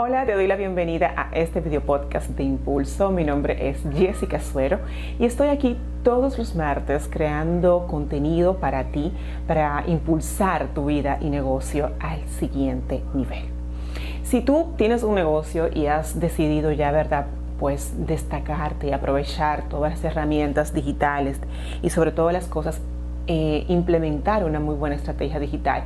Hola, te doy la bienvenida a este video podcast de Impulso. Mi nombre es Jessica Suero y estoy aquí todos los martes creando contenido para ti, para impulsar tu vida y negocio al siguiente nivel. Si tú tienes un negocio y has decidido ya, ¿verdad? pues destacarte y aprovechar todas las herramientas digitales y sobre todo las cosas eh, implementar una muy buena estrategia digital,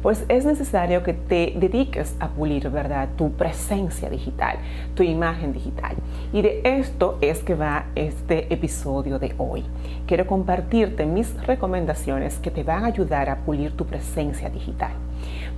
pues es necesario que te dediques a pulir, ¿verdad? Tu presencia digital, tu imagen digital. Y de esto es que va este episodio de hoy. Quiero compartirte mis recomendaciones que te van a ayudar a pulir tu presencia digital.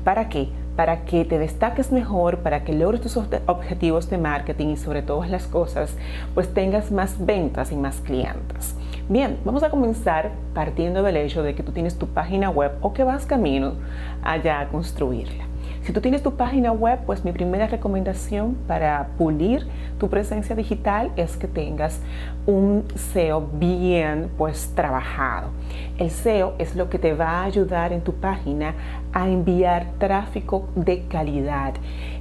¿Para qué? Para que te destaques mejor, para que logres tus objetivos de marketing y sobre todas las cosas, pues tengas más ventas y más clientes. Bien, vamos a comenzar partiendo del hecho de que tú tienes tu página web o que vas camino allá a construirla. Si tú tienes tu página web, pues mi primera recomendación para pulir tu presencia digital es que tengas un SEO bien pues trabajado. El SEO es lo que te va a ayudar en tu página a enviar tráfico de calidad,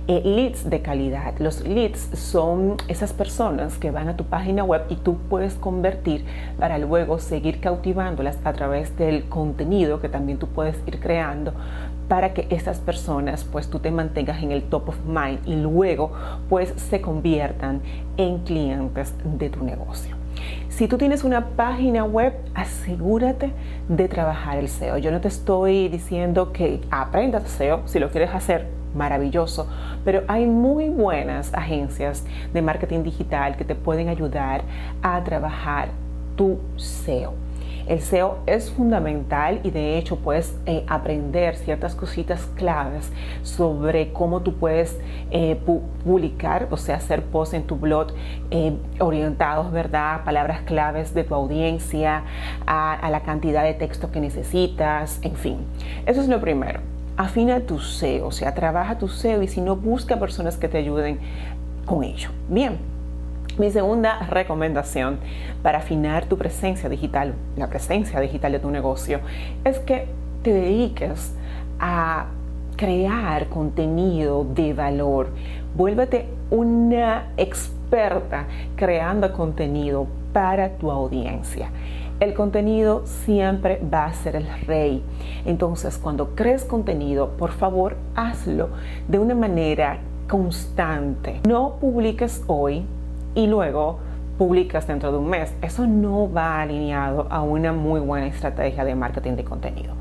eh, leads de calidad. Los leads son esas personas que van a tu página web y tú puedes convertir para luego seguir cautivándolas a través del contenido que también tú puedes ir creando para que estas personas pues tú te mantengas en el top of mind y luego pues se conviertan en clientes de tu negocio. Si tú tienes una página web, asegúrate de trabajar el SEO. Yo no te estoy diciendo que aprendas SEO, si lo quieres hacer, maravilloso, pero hay muy buenas agencias de marketing digital que te pueden ayudar a trabajar tu SEO. El SEO es fundamental y de hecho puedes eh, aprender ciertas cositas claves sobre cómo tú puedes eh, publicar, o sea, hacer posts en tu blog eh, orientados, ¿verdad? Palabras claves de tu audiencia, a, a la cantidad de texto que necesitas, en fin. Eso es lo primero afina tu SEO, o sea, trabaja tu SEO y si no, busca personas que te ayuden con ello. Bien, mi segunda recomendación para afinar tu presencia digital, la presencia digital de tu negocio, es que te dediques a crear contenido de valor. Vuélvete una experta creando contenido para tu audiencia. El contenido siempre va a ser el rey. Entonces, cuando crees contenido, por favor, hazlo de una manera constante. No publiques hoy y luego publicas dentro de un mes. Eso no va alineado a una muy buena estrategia de marketing de contenido.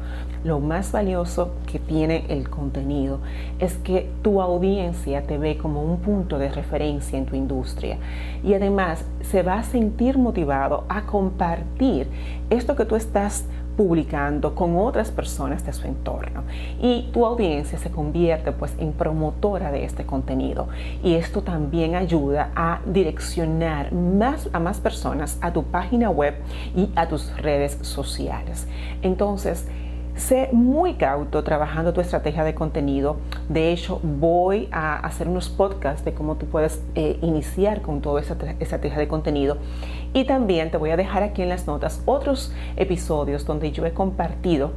Lo más valioso que tiene el contenido es que tu audiencia te ve como un punto de referencia en tu industria. Y además se va a sentir motivado a compartir esto que tú estás publicando con otras personas de su entorno. Y tu audiencia se convierte pues en promotora de este contenido. Y esto también ayuda a direccionar más a más personas a tu página web y a tus redes sociales. Entonces Sé muy cauto trabajando tu estrategia de contenido. De hecho, voy a hacer unos podcasts de cómo tú puedes eh, iniciar con toda esa estrategia de contenido. Y también te voy a dejar aquí en las notas otros episodios donde yo he compartido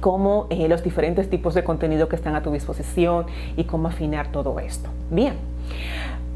cómo eh, los diferentes tipos de contenido que están a tu disposición y cómo afinar todo esto. Bien.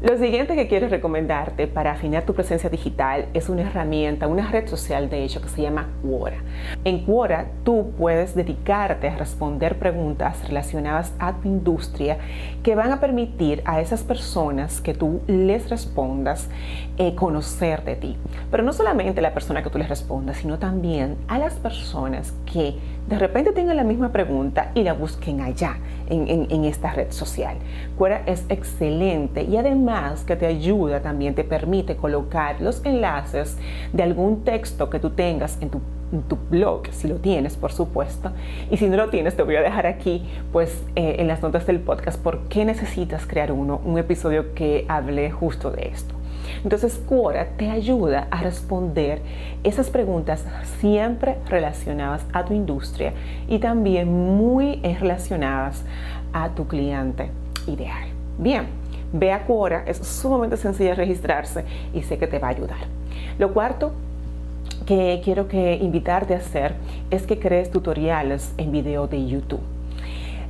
Lo siguiente que quiero recomendarte para afinar tu presencia digital es una herramienta, una red social de hecho que se llama Quora. En Quora tú puedes dedicarte a responder preguntas relacionadas a tu industria que van a permitir a esas personas que tú les respondas eh, conocer de ti. Pero no solamente la persona que tú les respondas, sino también a las personas que de repente tengan la misma pregunta y la busquen allá en, esta red social. Quora es excelente y además que te ayuda también, te permite colocar los enlaces de algún texto que tú tengas en tu tu blog, si lo tienes, por supuesto. Y si no lo tienes, te voy a dejar aquí, pues, eh, en las notas del podcast, por qué necesitas crear uno, un episodio que hable justo de esto. Entonces Quora te ayuda a responder esas preguntas siempre relacionadas a tu industria y también muy relacionadas a tu cliente ideal. Bien, ve a Quora, es sumamente sencillo registrarse y sé que te va a ayudar. Lo cuarto que quiero que invitarte a hacer es que crees tutoriales en video de YouTube.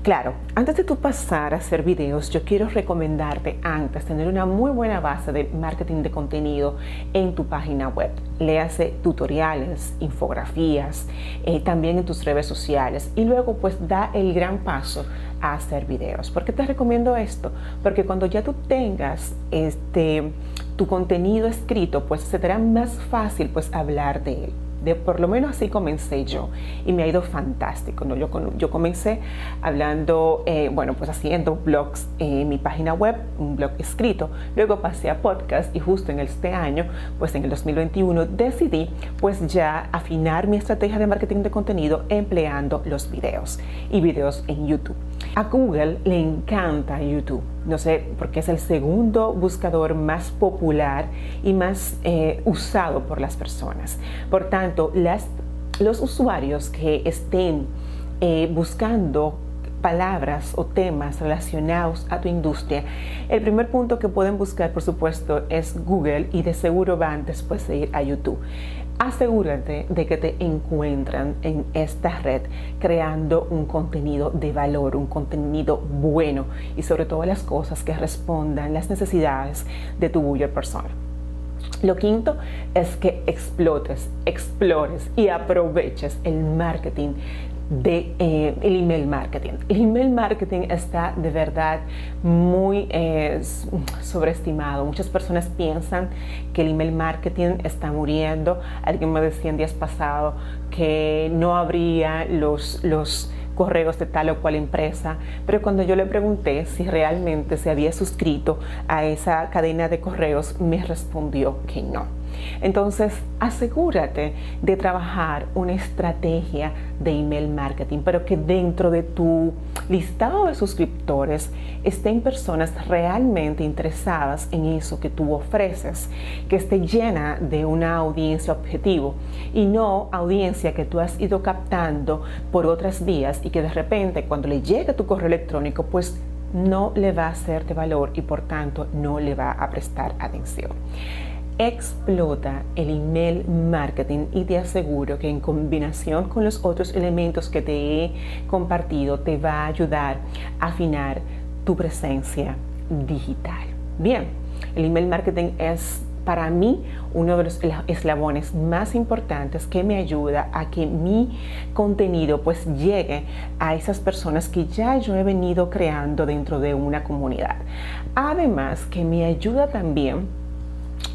Claro, antes de tú pasar a hacer videos, yo quiero recomendarte antes tener una muy buena base de marketing de contenido en tu página web. Léase tutoriales, infografías, eh, también en tus redes sociales y luego pues da el gran paso a hacer videos. ¿Por qué te recomiendo esto? Porque cuando ya tú tengas este tu contenido escrito, pues se te hará más fácil pues hablar de él de por lo menos así comencé yo y me ha ido fantástico. ¿no? Yo, yo comencé hablando, eh, bueno, pues haciendo blogs en mi página web, un blog escrito, luego pasé a podcast y justo en este año, pues en el 2021 decidí pues ya afinar mi estrategia de marketing de contenido empleando los videos y videos en YouTube. A Google le encanta YouTube, no sé, porque es el segundo buscador más popular y más eh, usado por las personas. Por tanto, los usuarios que estén eh, buscando palabras o temas relacionados a tu industria, el primer punto que pueden buscar, por supuesto, es Google y de seguro van después de ir a YouTube asegúrate de que te encuentran en esta red creando un contenido de valor, un contenido bueno y sobre todo las cosas que respondan las necesidades de tu buyer persona. Lo quinto es que explotes, explores y aproveches el marketing de eh, el email marketing. El email marketing está de verdad muy eh, sobreestimado. Muchas personas piensan que el email marketing está muriendo. Alguien me decía en días pasados que no habría los, los correos de tal o cual empresa, pero cuando yo le pregunté si realmente se había suscrito a esa cadena de correos, me respondió que no. Entonces, asegúrate de trabajar una estrategia de email marketing, pero que dentro de tu listado de suscriptores estén personas realmente interesadas en eso que tú ofreces, que esté llena de una audiencia objetivo y no audiencia que tú has ido captando por otras vías y que de repente cuando le llegue tu correo electrónico, pues no le va a ser de valor y por tanto no le va a prestar atención explota el email marketing y te aseguro que en combinación con los otros elementos que te he compartido te va a ayudar a afinar tu presencia digital. Bien, el email marketing es para mí uno de los eslabones más importantes que me ayuda a que mi contenido pues llegue a esas personas que ya yo he venido creando dentro de una comunidad. Además que me ayuda también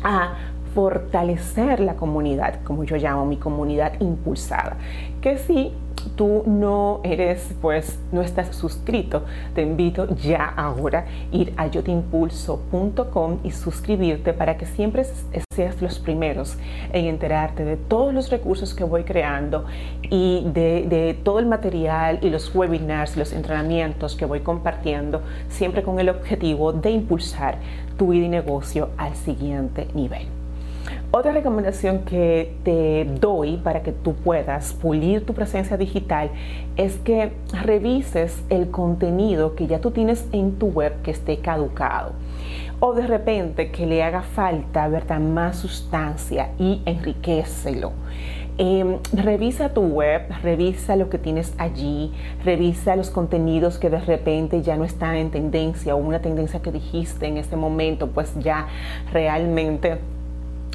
a fortalecer la comunidad, como yo llamo mi comunidad impulsada, que si tú no eres, pues no estás suscrito, te invito ya ahora a ir a yotimpulso.com y suscribirte para que siempre seas los primeros en enterarte de todos los recursos que voy creando y de, de todo el material y los webinars, los entrenamientos que voy compartiendo, siempre con el objetivo de impulsar tu vida y negocio al siguiente nivel. Otra recomendación que te doy para que tú puedas pulir tu presencia digital es que revises el contenido que ya tú tienes en tu web que esté caducado o de repente que le haga falta ¿verdad? más sustancia y enriquecelo. Em, revisa tu web, revisa lo que tienes allí, revisa los contenidos que de repente ya no están en tendencia o una tendencia que dijiste en ese momento, pues ya realmente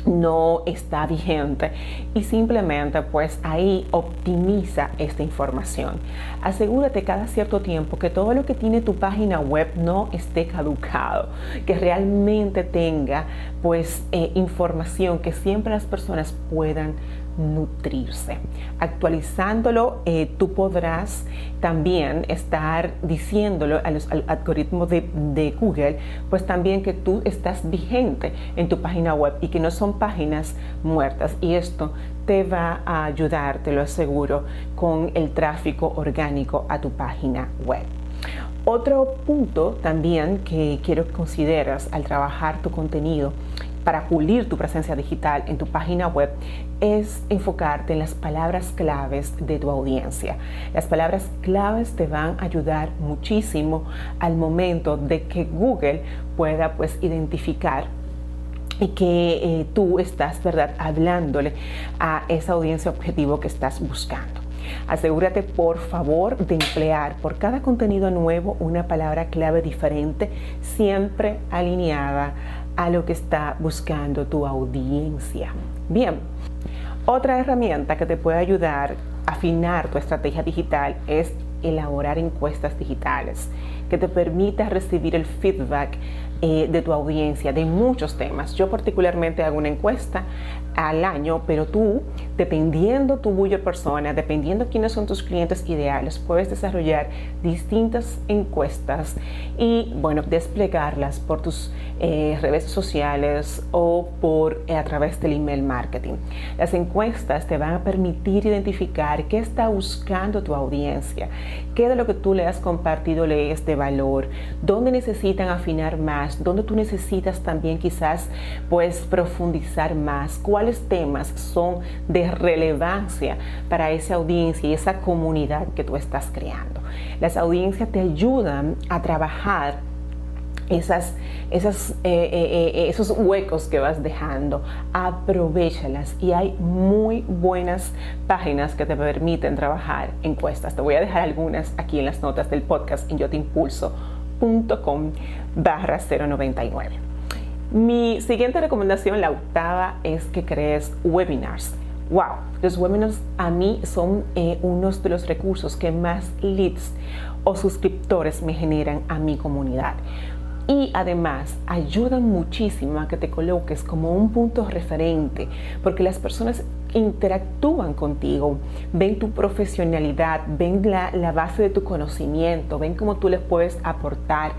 no está vigente y simplemente pues ahí optimiza esta información. Asegúrate cada cierto tiempo que todo lo que tiene tu página web no esté caducado, que realmente tenga pues eh, información que siempre las personas puedan nutrirse. Actualizándolo, eh, tú podrás también estar diciéndolo a los algoritmos de, de, Google, pues también que tú estás vigente en tu página web y que no son páginas muertas. Y esto te va a ayudar, te lo aseguro, con el tráfico orgánico a tu página web. Otro punto también que quiero que consideras al trabajar tu contenido para pulir tu presencia digital en tu página web es enfocarte en las palabras claves de tu audiencia. Las palabras claves te van a ayudar muchísimo al momento de que Google pueda pues identificar y que eh, tú estás, ¿verdad?, hablándole a esa audiencia objetivo que estás buscando. Asegúrate por favor de emplear por cada contenido nuevo una palabra clave diferente, siempre alineada a lo que está buscando tu audiencia. Bien, otra herramienta que te puede ayudar a afinar tu estrategia digital es elaborar encuestas digitales que te permita recibir el feedback eh, de tu audiencia de muchos temas. Yo particularmente hago una encuesta al año, pero tú, dependiendo tu buyer persona, dependiendo quiénes son tus clientes ideales, puedes desarrollar distintas encuestas y, bueno, desplegarlas por tus eh, redes sociales o por eh, a través del email marketing. Las encuestas te van a permitir identificar qué está buscando tu audiencia, qué de lo que tú le has compartido le es de valor, dónde necesitan afinar más, dónde tú necesitas también quizás pues profundizar más, cuáles temas son de relevancia para esa audiencia y esa comunidad que tú estás creando. Las audiencias te ayudan a trabajar esas, eh, eh, eh, esos huecos que vas dejando, aprovechalas y hay muy buenas páginas que te permiten trabajar encuestas. Te voy a dejar algunas aquí en las notas del podcast en yotimpulso.com barra 099. Mi siguiente recomendación, la octava, es que crees webinars. Wow, los webinars a mí son eh, unos de los recursos que más leads o suscriptores me generan a mi comunidad. Y además ayudan muchísimo a que te coloques como un punto referente, porque las personas interactúan contigo, ven tu profesionalidad, ven la, la base de tu conocimiento, ven cómo tú les puedes aportar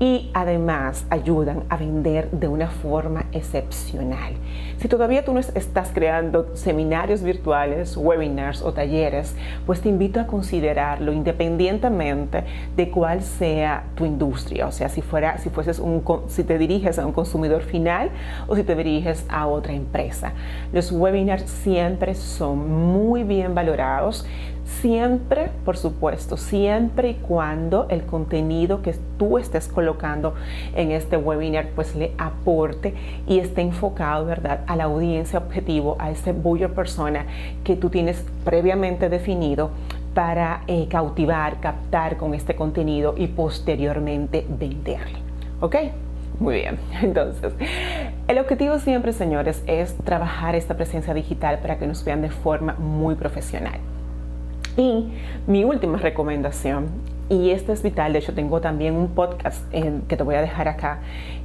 y además ayudan a vender de una forma excepcional. Si todavía tú no estás creando seminarios virtuales, webinars o talleres, pues te invito a considerarlo independientemente de cuál sea tu industria, o sea, si fuera si fueses un si te diriges a un consumidor final o si te diriges a otra empresa. Los webinars siempre son muy bien valorados Siempre, por supuesto, siempre y cuando el contenido que tú estés colocando en este webinar pues le aporte y esté enfocado, ¿verdad?, a la audiencia objetivo, a ese buyer persona que tú tienes previamente definido para eh, cautivar, captar con este contenido y posteriormente venderle. ¿Ok? Muy bien, entonces, el objetivo siempre, señores, es trabajar esta presencia digital para que nos vean de forma muy profesional. Y mi última recomendación, y esto es vital, de hecho tengo también un podcast que te voy a dejar acá,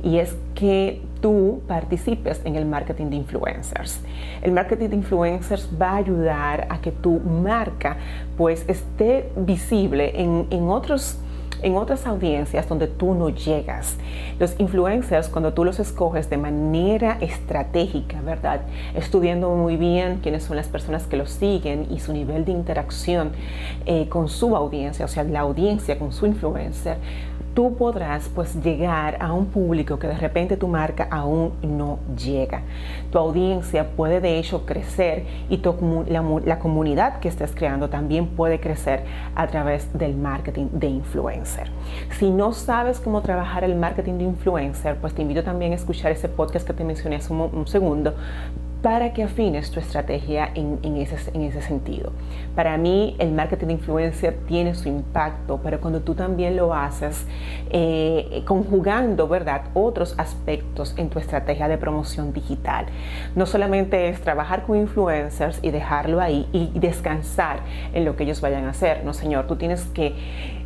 y es que tú participes en el marketing de influencers. El marketing de influencers va a ayudar a que tu marca pues esté visible en, en otros en otras audiencias donde tú no llegas. Los influencers, cuando tú los escoges de manera estratégica, ¿verdad? Estudiando muy bien quiénes son las personas que los siguen y su nivel de interacción eh, con su audiencia, o sea, la audiencia con su influencer, tú podrás pues llegar a un público que de repente tu marca aún no llega. Tu audiencia puede de hecho crecer y la, la comunidad que estés creando también puede crecer a través del marketing de influencer. Si no sabes cómo trabajar el marketing de influencer, pues te invito también a escuchar ese podcast que te mencioné hace un segundo para que afines tu estrategia en, ese, en, ese, sentido. Para mí el marketing de influencer tiene su impacto, pero cuando tú también lo haces eh, conjugando, ¿verdad?, otros aspectos en tu estrategia de promoción digital. No solamente es trabajar con influencers y dejarlo ahí y descansar en lo que ellos vayan a hacer. No, señor, tú tienes que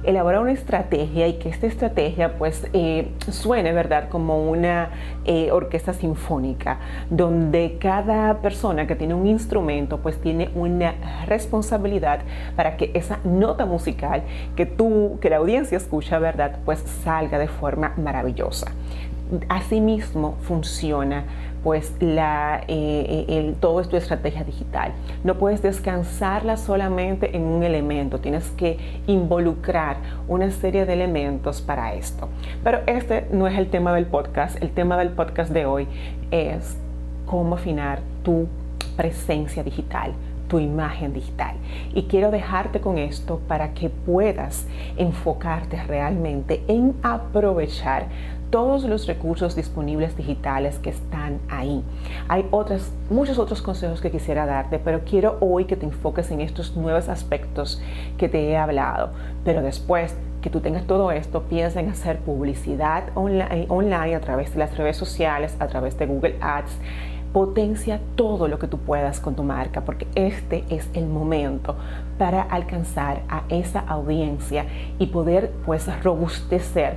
elaborar una estrategia y que esta estrategia pues eh, suene, ¿verdad?, como una eh, orquesta sinfónica, donde cada persona que tiene un instrumento pues tiene una responsabilidad para que esa nota musical que tú, que la audiencia escucha, ¿verdad?, pues salga de forma maravillosa. Asimismo funciona pues la, eh, el, todo es tu estrategia digital. No puedes descansarla solamente en un elemento, tienes que involucrar una serie de elementos para esto. Pero este no es el tema del podcast, el tema del podcast de hoy es cómo afinar tu presencia digital, tu imagen digital. Y quiero dejarte con esto para que puedas enfocarte realmente en aprovechar todos los recursos disponibles digitales que están ahí. Hay otras, muchos otros consejos que quisiera darte, pero quiero hoy que te enfoques en estos nuevos aspectos que te he hablado. Pero después que tú tengas todo esto, piensa en hacer publicidad online, online a través de las redes sociales, a través de Google Ads potencia todo lo que tú puedas con tu marca, porque este es el momento para alcanzar a esa audiencia y poder pues robustecer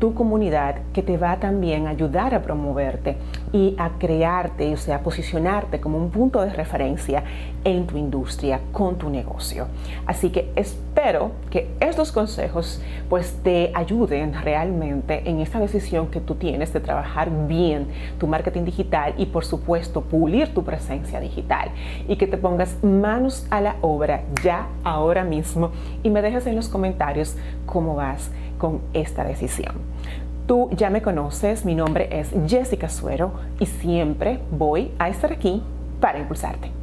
tu comunidad que te va también a ayudar a promoverte y a crearte, o sea, posicionarte como un punto de referencia en tu industria, con tu negocio. Así que espero que estos consejos pues te ayuden realmente en esta decisión que tú tienes de trabajar bien tu marketing digital y por supuesto pulir tu presencia digital y que te pongas manos a la obra ya ahora mismo y me dejes en los comentarios cómo vas con esta decisión. Tú ya me conoces, mi nombre es Jessica Suero y siempre voy a estar aquí para impulsarte.